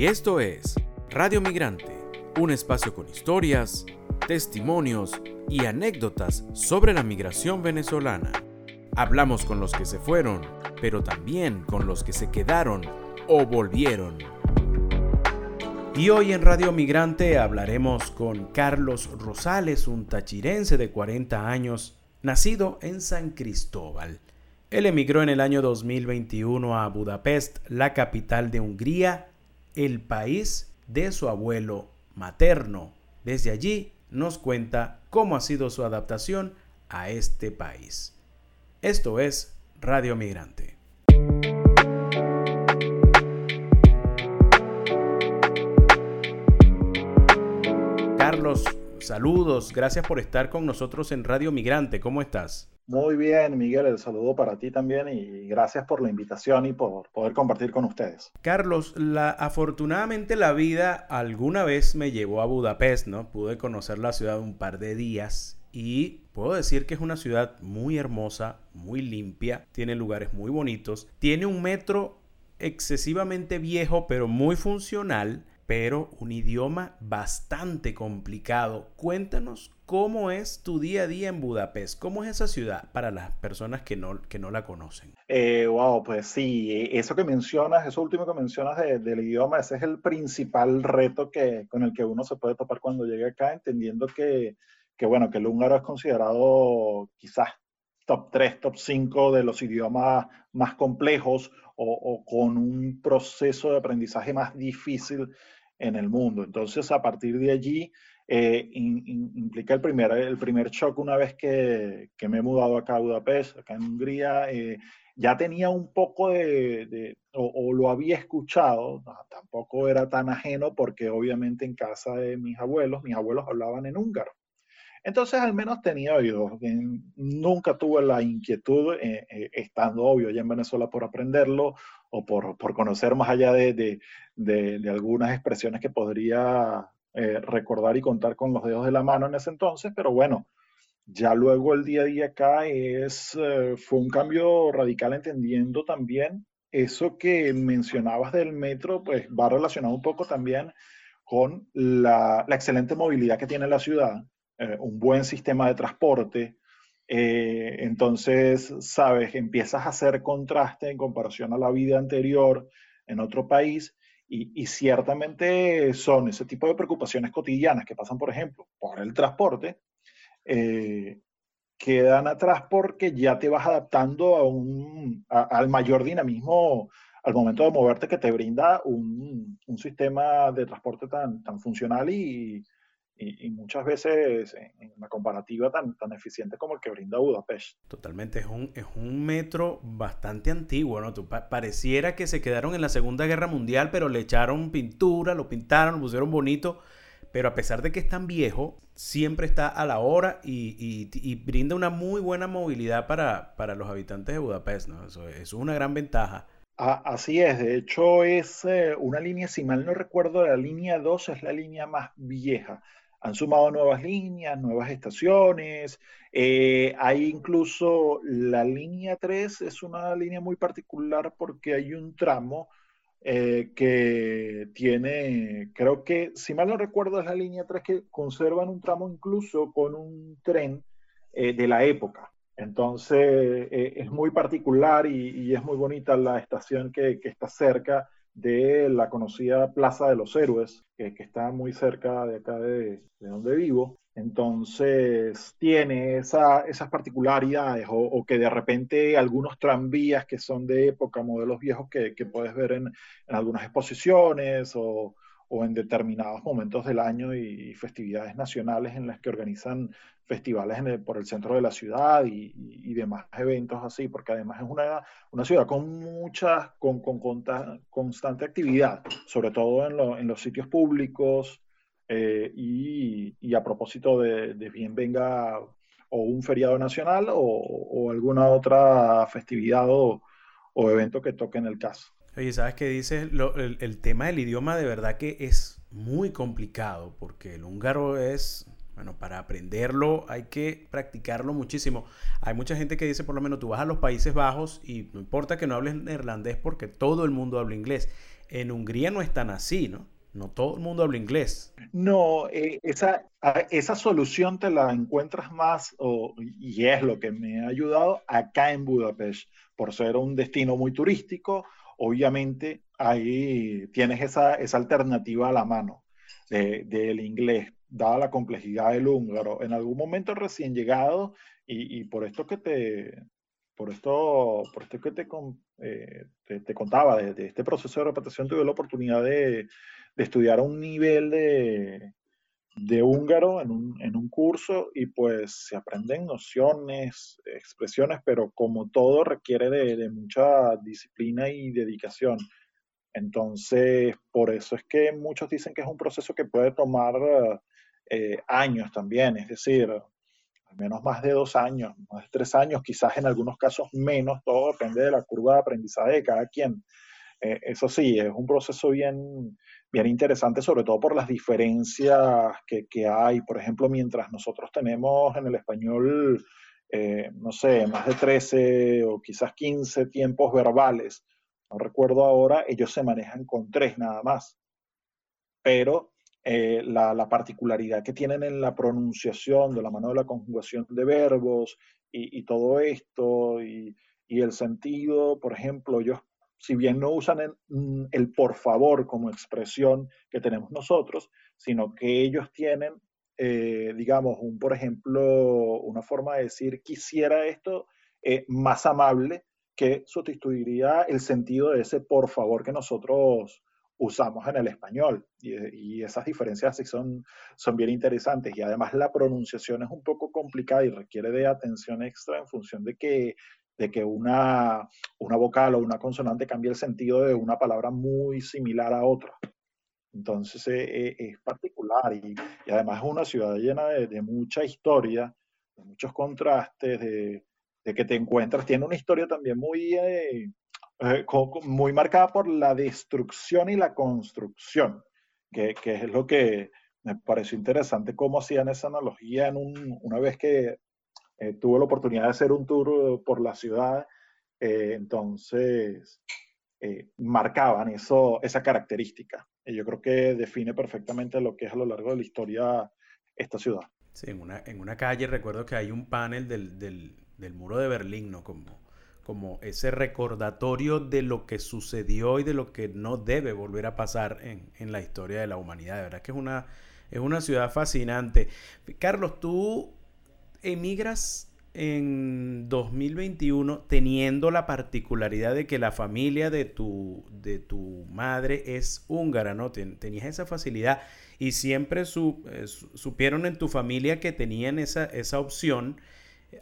Y esto es Radio Migrante, un espacio con historias, testimonios y anécdotas sobre la migración venezolana. Hablamos con los que se fueron, pero también con los que se quedaron o volvieron. Y hoy en Radio Migrante hablaremos con Carlos Rosales, un tachirense de 40 años, nacido en San Cristóbal. Él emigró en el año 2021 a Budapest, la capital de Hungría, el país de su abuelo materno. Desde allí nos cuenta cómo ha sido su adaptación a este país. Esto es Radio Migrante. Carlos, saludos, gracias por estar con nosotros en Radio Migrante. ¿Cómo estás? Muy bien, Miguel, el saludo para ti también y gracias por la invitación y por poder compartir con ustedes. Carlos, la, afortunadamente la vida alguna vez me llevó a Budapest, ¿no? Pude conocer la ciudad un par de días y puedo decir que es una ciudad muy hermosa, muy limpia, tiene lugares muy bonitos, tiene un metro excesivamente viejo pero muy funcional pero un idioma bastante complicado. Cuéntanos cómo es tu día a día en Budapest, cómo es esa ciudad para las personas que no, que no la conocen. Eh, wow, pues sí, eso que mencionas, eso último que mencionas del idioma, ese es el principal reto que, con el que uno se puede topar cuando llega acá, entendiendo que, que bueno, que el húngaro es considerado quizás top 3, top 5 de los idiomas más complejos o, o, con un proceso de aprendizaje más difícil en el mundo. Entonces, a partir de allí, eh, implica el primer, el primer shock una vez que, me he mudado acá a Budapest, acá en Hungría. Eh, ya tenía un poco de, o, lo había escuchado, tampoco era tan ajeno porque obviamente en casa de mis abuelos, mis abuelos hablaban en húngaro. Entonces al menos tenía oídos. Nunca tuve la inquietud, eh, estando obvio ya en Venezuela por aprenderlo o por, por conocer más allá de, de, de, algunas expresiones que podría eh, recordar y contar con los dedos de la mano en ese entonces, pero bueno, ya luego el día a día acá es, eh, fue un cambio radical entendiendo también eso que mencionabas del metro, pues va relacionado un poco también con la, la excelente movilidad que tiene la ciudad, eh, un buen sistema de transporte, eh, entonces, sabes, empiezas a hacer contraste en comparación a la vida anterior en otro país y, ciertamente son ese tipo de preocupaciones cotidianas que pasan, por ejemplo, por el transporte, eh, quedan atrás porque ya te vas adaptando a un, al mayor dinamismo al momento de moverte que te brinda un, un sistema de transporte tan, tan funcional y, y, muchas veces en, una comparativa tan, tan eficiente como el que brinda Budapest. Totalmente, es un, es un metro bastante antiguo, ¿no? pareciera que se quedaron en la Segunda Guerra Mundial, pero le echaron pintura, lo pintaron, lo pusieron bonito, pero a pesar de que es tan viejo, siempre está a la hora y, brinda una muy buena movilidad para, para los habitantes de Budapest, ¿no? Eso, es una gran ventaja. así es, de hecho es eh, una línea, si mal no recuerdo, la línea 2 es la línea más vieja han sumado nuevas líneas, nuevas estaciones. Eh, hay incluso la línea 3, es una línea muy particular porque hay un tramo eh, que tiene, creo que, si mal no recuerdo, es la línea 3 que conservan un tramo incluso con un tren eh, de la época. Entonces, es muy particular y, es muy bonita la estación que, que está cerca de la conocida Plaza de los Héroes, que, está muy cerca de acá de, donde vivo. Entonces tiene esas particularidades o, que de repente algunos tranvías que son de época, modelos viejos que, puedes ver en, en algunas exposiciones o, o en determinados momentos del año y, festividades nacionales en las que organizan festivales por el centro de la ciudad y, demás eventos así, porque además es una, una ciudad con mucha, con, con, constante actividad, sobre todo en, en los sitios públicos eh, y, a propósito de, bien venga o un feriado nacional o, o alguna otra festividad o, o evento que toque en el caso. Oye, ¿sabes qué dices? el, tema del idioma de verdad que es muy complicado porque el húngaro es, Bueno, para aprenderlo hay que practicarlo muchísimo. Hay mucha gente que dice, por lo menos, tú vas a los Países Bajos y no importa que no hables neerlandés porque todo el mundo habla inglés. En Hungría no es tan así, ¿no? No todo el mundo habla inglés. No, eh, esa, esa solución te la encuentras más, y es lo que me ha ayudado acá en Budapest, por ser un destino muy turístico. Obviamente ahí tienes esa, esa alternativa a la mano del inglés, dada la complejidad del húngaro. En algún momento recién llegado, y, por esto que te, por esto, por esto que te, eh, te, contaba de, este proceso de repetición, tuve la oportunidad de, de estudiar a un nivel de, de húngaro en un, en un, curso y pues se aprenden nociones, expresiones, pero como todo requiere de, mucha disciplina y dedicación. Entonces, por eso es que muchos dicen que es un proceso que puede tomar eh, años también, es decir, al menos más de dos años, más de tres años, quizás en algunos casos menos, todo depende de la curva de aprendizaje de cada quien. Eh, eso sí, es un proceso bien, bien interesante, sobre todo por las diferencias que, que hay. Por ejemplo, mientras nosotros tenemos en el español, eh, no sé, más de 13 o quizás 15 tiempos verbales, no recuerdo ahora, ellos se manejan con tres nada más. Pero eh, la, la, particularidad que tienen en la pronunciación de la mano de la conjugación de verbos y, y todo esto y, y, el sentido, por ejemplo, ellos, si bien no usan el, mm, el, por favor como expresión que tenemos nosotros, sino que ellos tienen, eh, digamos, un, por ejemplo, una forma de decir quisiera esto eh, más amable que sustituiría el sentido de ese por favor que nosotros usamos en el español. Y, esas diferencias sí son, son bien interesantes. Y además la pronunciación es un poco complicada y requiere de atención extra en función de que, de que una, una vocal o una consonante cambie el sentido de una palabra muy similar a otra. Entonces eh, eh, es particular y, además es una ciudad llena de, mucha historia, de muchos contrastes, de, de que te encuentras, tiene una historia también muy, eh, eh, muy marcada por la destrucción y la construcción, que, que, es lo que me pareció interesante cómo hacían esa analogía en un, una vez que eh, tuve la oportunidad de hacer un tour por la ciudad, entonces marcaban eso, esa característica. Y yo creo que define perfectamente lo que es a lo largo de la historia esta ciudad. Sí, en una, en una calle recuerdo que hay un panel del, del del muro de Berlín, ¿no? Como, como ese recordatorio de lo que sucedió y de lo que no debe volver a pasar en, en la historia de la humanidad. De verdad que es una, es una ciudad fascinante. Carlos, tú emigras en 2021 teniendo la particularidad de que la familia de tu, de tu madre es húngara, ¿no? tenías esa facilidad y siempre eh, supieron en tu familia que tenían esa, esa opción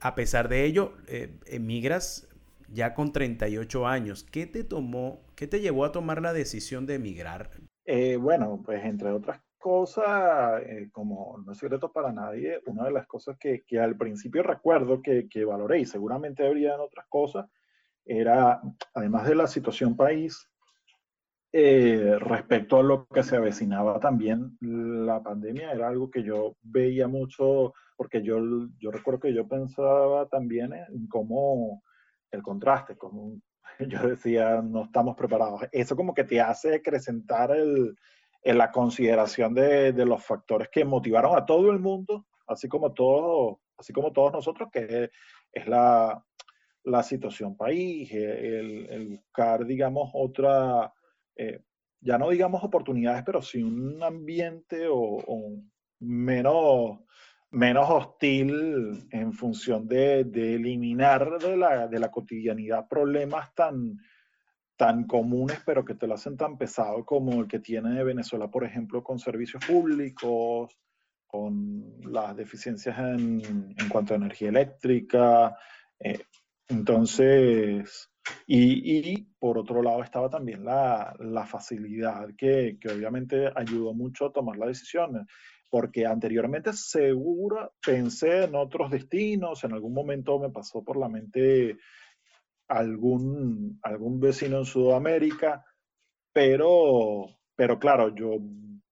a pesar de ello, eh, emigras ya con 38 años. ¿Qué te tomó, qué te llevó a tomar la decisión de emigrar? Eh, bueno, pues entre otras cosas, eh, como no es secreto para nadie, una de las cosas que, que al principio recuerdo que, que, valoré y seguramente habrían otras cosas, era, además de la situación país, eh, respecto a lo que se avecinaba también la pandemia, era algo que yo veía mucho, porque yo, yo recuerdo que yo pensaba también en cómo el contraste, como yo decía, no estamos preparados. Eso como que te hace acrecentar el, en la consideración de, de, los factores que motivaron a todo el mundo, así como, todo, así como todos nosotros, que es la, la situación país, el, el buscar, digamos, otra eh, ya no digamos oportunidades, pero sí un ambiente o, menos, menos hostil en función de, de eliminar de la, de la, cotidianidad problemas tan, tan comunes, pero que te lo hacen tan pesado como el que tiene Venezuela, por ejemplo, con servicios públicos, con las deficiencias en, en cuanto a energía eléctrica. Eh, entonces, y, por otro lado estaba también la, la facilidad que, que, obviamente ayudó mucho a tomar la decisión, porque anteriormente seguro pensé en otros destinos, en algún momento me pasó por la mente algún, algún vecino en Sudamérica, pero, pero claro, yo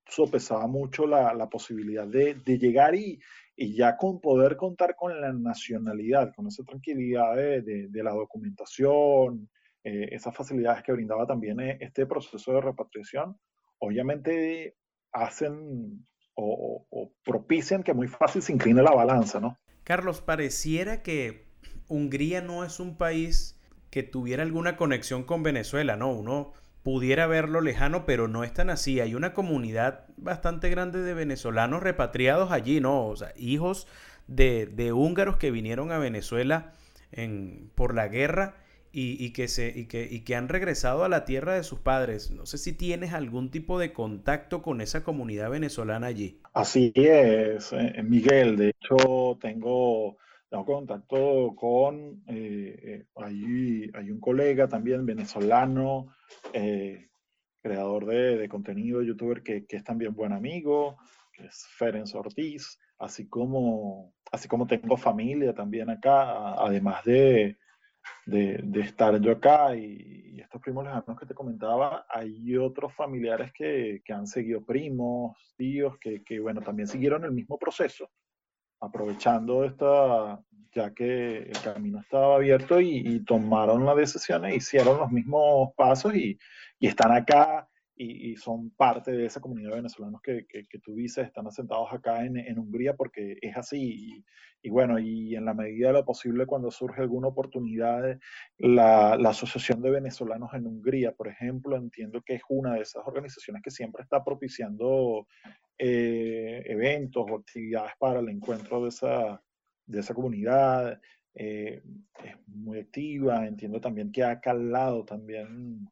sopesaba mucho la, posibilidad de, llegar y, ya con poder contar con la nacionalidad, con esa tranquilidad de, la documentación, eh, esas facilidades que brindaba también eh, este proceso de repatriación, obviamente hacen o, propician que muy fácil se incline la balanza, ¿no? Carlos, pareciera que Hungría no es un país que tuviera alguna conexión con Venezuela, ¿no? Uno pudiera verlo lejano, pero no es tan así. Hay una comunidad bastante grande de venezolanos repatriados allí, ¿no? O sea, hijos de, húngaros que vinieron a Venezuela en, por la guerra y, que se, y, que, y que han regresado a la tierra de sus padres. No sé si tienes algún tipo de contacto con esa comunidad venezolana allí. Así es, eh, Miguel. De hecho, tengo, tengo contacto con, eh, eh hay, un colega también venezolano, eh, creador de, contenido, youtuber, que, que, es también buen amigo, que es Ferenc Ortiz, así como, así como tengo familia también acá, además de de, estar yo acá y, estos primos lejanos que te comentaba, hay otros familiares que, que han seguido primos, tíos, que, que, bueno, también siguieron el mismo proceso, aprovechando esta, ya que el camino estaba abierto y, tomaron la decisión e hicieron los mismos pasos y están acá y, son parte de esa comunidad de venezolanos que, que, tú dices, están asentados acá en, en Hungría porque es así. Y, bueno, y en la medida de lo posible, cuando surge alguna oportunidad, la, la, Asociación de Venezolanos en Hungría, por ejemplo, entiendo que es una de esas organizaciones que siempre está propiciando eh, eventos o actividades para el encuentro de esa, de esa comunidad. Eh, es muy activa, entiendo también que ha calado también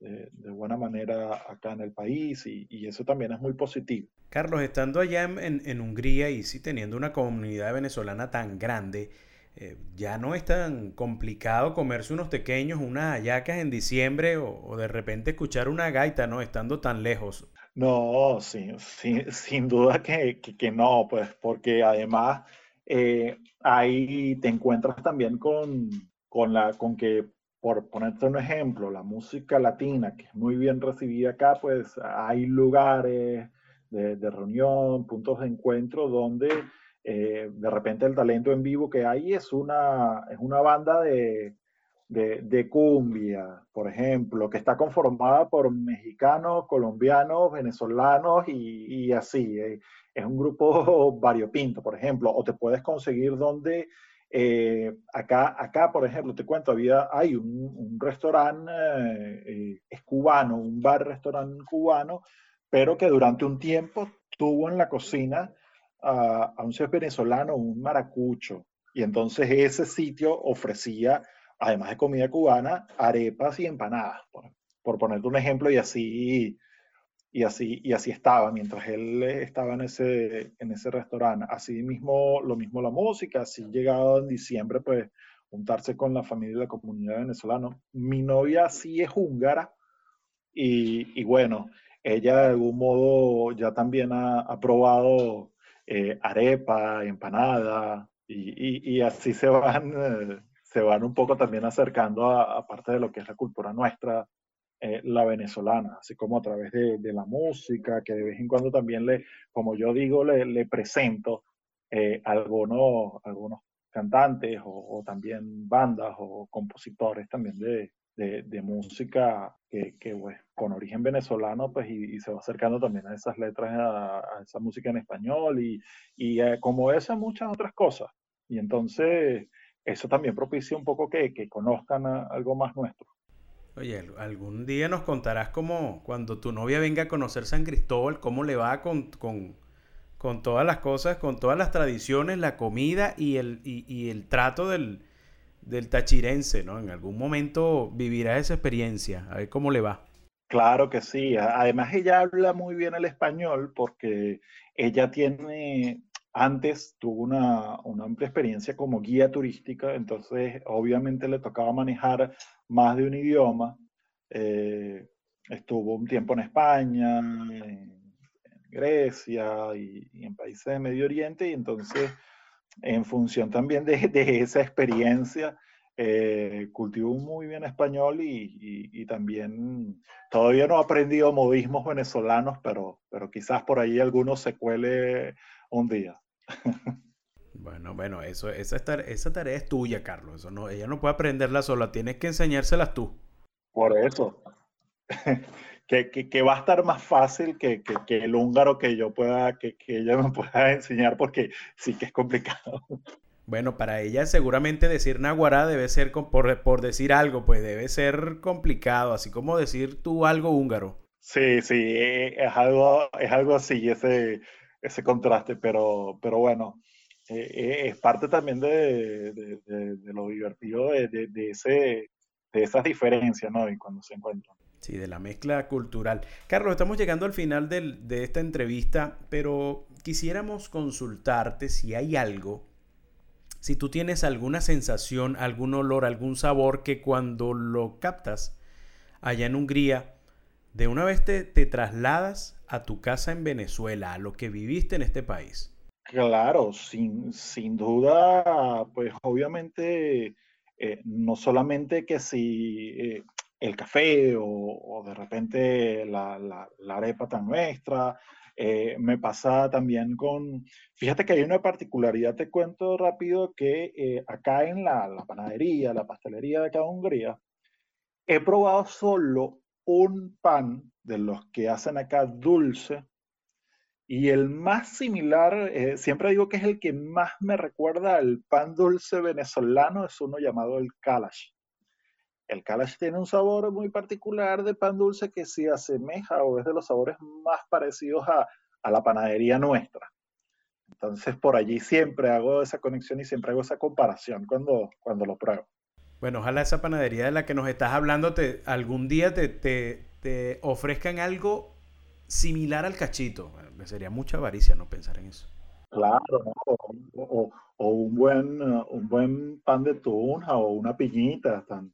de, buena manera acá en el país y, eso también es muy positivo. Carlos, estando allá en, Hungría y sí teniendo una comunidad venezolana tan grande, eh, ya no es tan complicado comerse unos pequeños, unas hallacas en diciembre o, de repente escuchar una gaita, ¿no? Estando tan lejos. No, sí, sin duda que, que, no, pues porque además eh, ahí te encuentras también con, con, la, con que por ponerte un ejemplo, la música latina, que es muy bien recibida acá, pues hay lugares de, reunión, puntos de encuentro donde eh, de repente el talento en vivo que hay es una, es una banda de, de, cumbia, por ejemplo, que está conformada por mexicanos, colombianos, venezolanos y, así. Eh, es un grupo variopinto, por ejemplo, o te puedes conseguir donde eh, acá, acá, por ejemplo, te cuento, había, hay un, restaurante, eh, es cubano, un bar-restaurante cubano, pero que durante un tiempo tuvo en la cocina a, un chef venezolano, un maracucho. Y entonces ese sitio ofrecía, además de comida cubana, arepas y empanadas, por, por ponerte un ejemplo, y así y así, y así estaba, mientras él estaba en ese, en ese restaurante. Así mismo, lo mismo la música, así llegado en diciembre, pues juntarse con la familia y la comunidad venezolana. Mi novia sí es húngara y, y bueno, ella de algún modo ya también ha, probado eh, arepa, empanada y, y, así se van, eh, se van un poco también acercando a, parte de lo que es la cultura nuestra eh, la venezolana, así como a través de, la música, que de vez en cuando también le, como yo digo, le, presento eh, algunos, algunos cantantes o, también bandas o compositores también de, de, música que, pues, con origen venezolano, pues, y, se va acercando también a esas letras, a, esa música en español y, y eh, como muchas otras cosas. Y entonces, eso también propicia un poco que, que conozcan algo más nuestro. Oye, algún día nos contarás cómo cuando tu novia venga a conocer San Cristóbal, cómo le va con, con, con todas las cosas, con todas las tradiciones, la comida y el, y, el trato del, del tachirense, ¿no? En algún momento vivirá esa experiencia, a ver cómo le va. Claro que sí. Además, ella habla muy bien el español porque ella tiene, antes tuvo una, una, amplia experiencia como guía turística, entonces obviamente le tocaba manejar más de un idioma. Eh, estuvo un tiempo en España, en, Grecia y, en países de Medio Oriente, y entonces, en función también de, esa experiencia, eh, cultivó muy bien español y, también todavía no ha aprendido modismos venezolanos, pero, pero quizás por ahí alguno se cuele un día. Bueno, bueno, eso, esa, esa tarea es tuya, Carlos. Eso no, ella no puede aprenderla sola, tienes que enseñárselas tú. Por eso. que, que, va a estar más fácil que, que, el húngaro que yo pueda, que, ella me pueda enseñar, porque sí que es complicado. Bueno, para ella seguramente decir naguará debe ser, por, por decir algo, pues debe ser complicado, así como decir tú algo húngaro. Sí, sí, eh, es algo, es algo así, ese, ese contraste, pero, pero bueno, eh, eh, es parte también de, de, de, lo divertido de, ese, de esas diferencias, ¿no? Y cuando se encuentran. Sí, de la mezcla cultural. Carlos, estamos llegando al final del, de esta entrevista, pero quisiéramos consultarte si hay algo si tú tienes alguna sensación, algún olor, algún sabor que cuando lo captas allá en Hungría, de una vez te, trasladas a tu casa en Venezuela, a lo que viviste en este país. Claro, sin, sin duda, pues obviamente, eh, no solamente que si eh, el café o, de repente la, la, arepa tan nuestra, eh, me pasa también con, fíjate que hay una particularidad, te cuento rápido, que acá en la, panadería, la pastelería de acá de Hungría, he probado solo un pan de los que hacen acá dulce y el más similar, eh, siempre digo que es el que más me recuerda al pan dulce venezolano, es uno llamado el kalash. El Kalash tiene un sabor muy particular de pan dulce que se asemeja o es de los sabores más parecidos a, la panadería nuestra. Entonces por allí siempre hago esa conexión y siempre hago esa comparación cuando, cuando lo pruebo. Bueno, ojalá esa panadería de la que nos estás hablando te, algún día te, te, ofrezcan algo similar al cachito. Me sería mucha avaricia no pensar en eso. Claro, o, un, buen, un buen pan de tunja o una piñita, tan,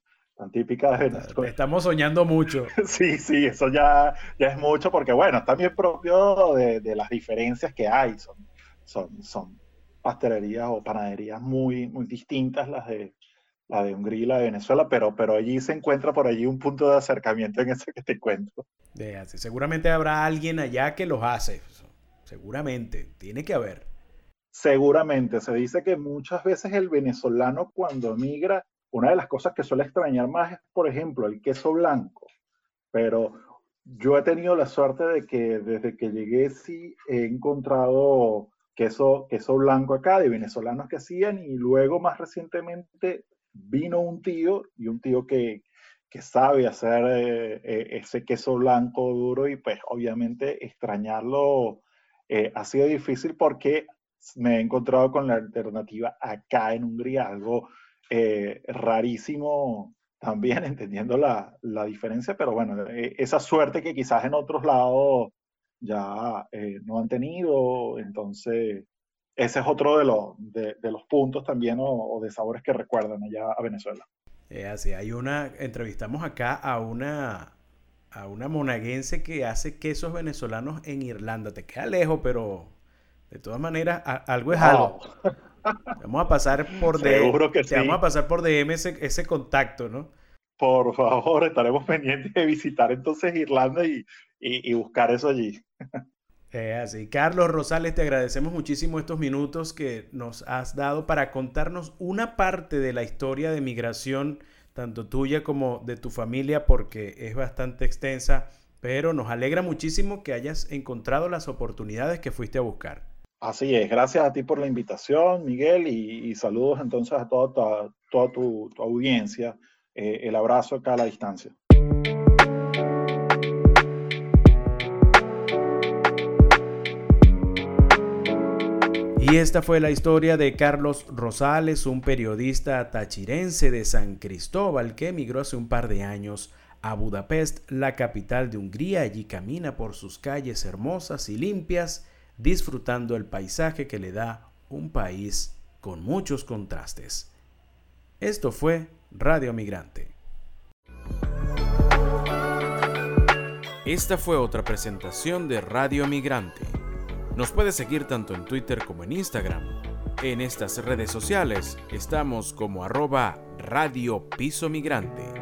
típica de Venezuela. Estamos soñando mucho. Sí, sí, eso ya, ya es mucho porque, bueno, es también propio de, de, las diferencias que hay. Son, son, son pastelerías o panaderías muy, muy distintas las de, la de Hungría y la de Venezuela, pero, pero allí se encuentra por allí un punto de acercamiento en eso que te cuento. seguramente habrá alguien allá que los hace. Seguramente, tiene que haber. Seguramente, se dice que muchas veces el venezolano cuando migra una de las cosas que suele extrañar más es, por ejemplo, el queso blanco. Pero yo he tenido la suerte de que desde que llegué sí he encontrado queso, queso blanco acá de venezolanos que hacían y luego más recientemente vino un tío y un tío que, que sabe hacer eh, eh, ese queso blanco duro y pues obviamente extrañarlo eh, ha sido difícil porque me he encontrado con la alternativa acá en Hungría, algo rarísimo también, entendiendo la, la, diferencia, pero bueno, esa suerte que quizás en otros lados ya no han tenido, entonces ese es otro de, los de, los puntos también o, de sabores que recuerdan allá a Venezuela. así, hay una, entrevistamos acá a una, a una monaguense que hace quesos venezolanos en Irlanda, te queda lejos, pero de todas maneras, algo es algo. Vamos a pasar por DM. que Vamos a pasar por DM ese, contacto, ¿no? Por favor, estaremos pendientes de visitar entonces Irlanda y, buscar eso allí. Así. Carlos Rosales, te agradecemos muchísimo estos minutos que nos has dado para contarnos una parte de la historia de migración, tanto tuya como de tu familia, porque es bastante extensa, pero nos alegra muchísimo que hayas encontrado las oportunidades que fuiste a buscar. Así es, gracias a ti por la invitación, Miguel, y, saludos entonces a toda, tu, audiencia. Eh, el abrazo acá a la distancia. Y esta fue la historia de Carlos Rosales, un periodista tachirense de San Cristóbal que emigró hace un par de años a Budapest, la capital de Hungría. Allí camina por sus calles hermosas y limpias disfrutando el paisaje que le da un país con muchos contrastes. Esto fue Radio Migrante. Esta fue otra presentación de Radio Migrante. Nos puede seguir tanto en Twitter como en Instagram. En estas redes sociales estamos como arroba Radio Piso Migrante.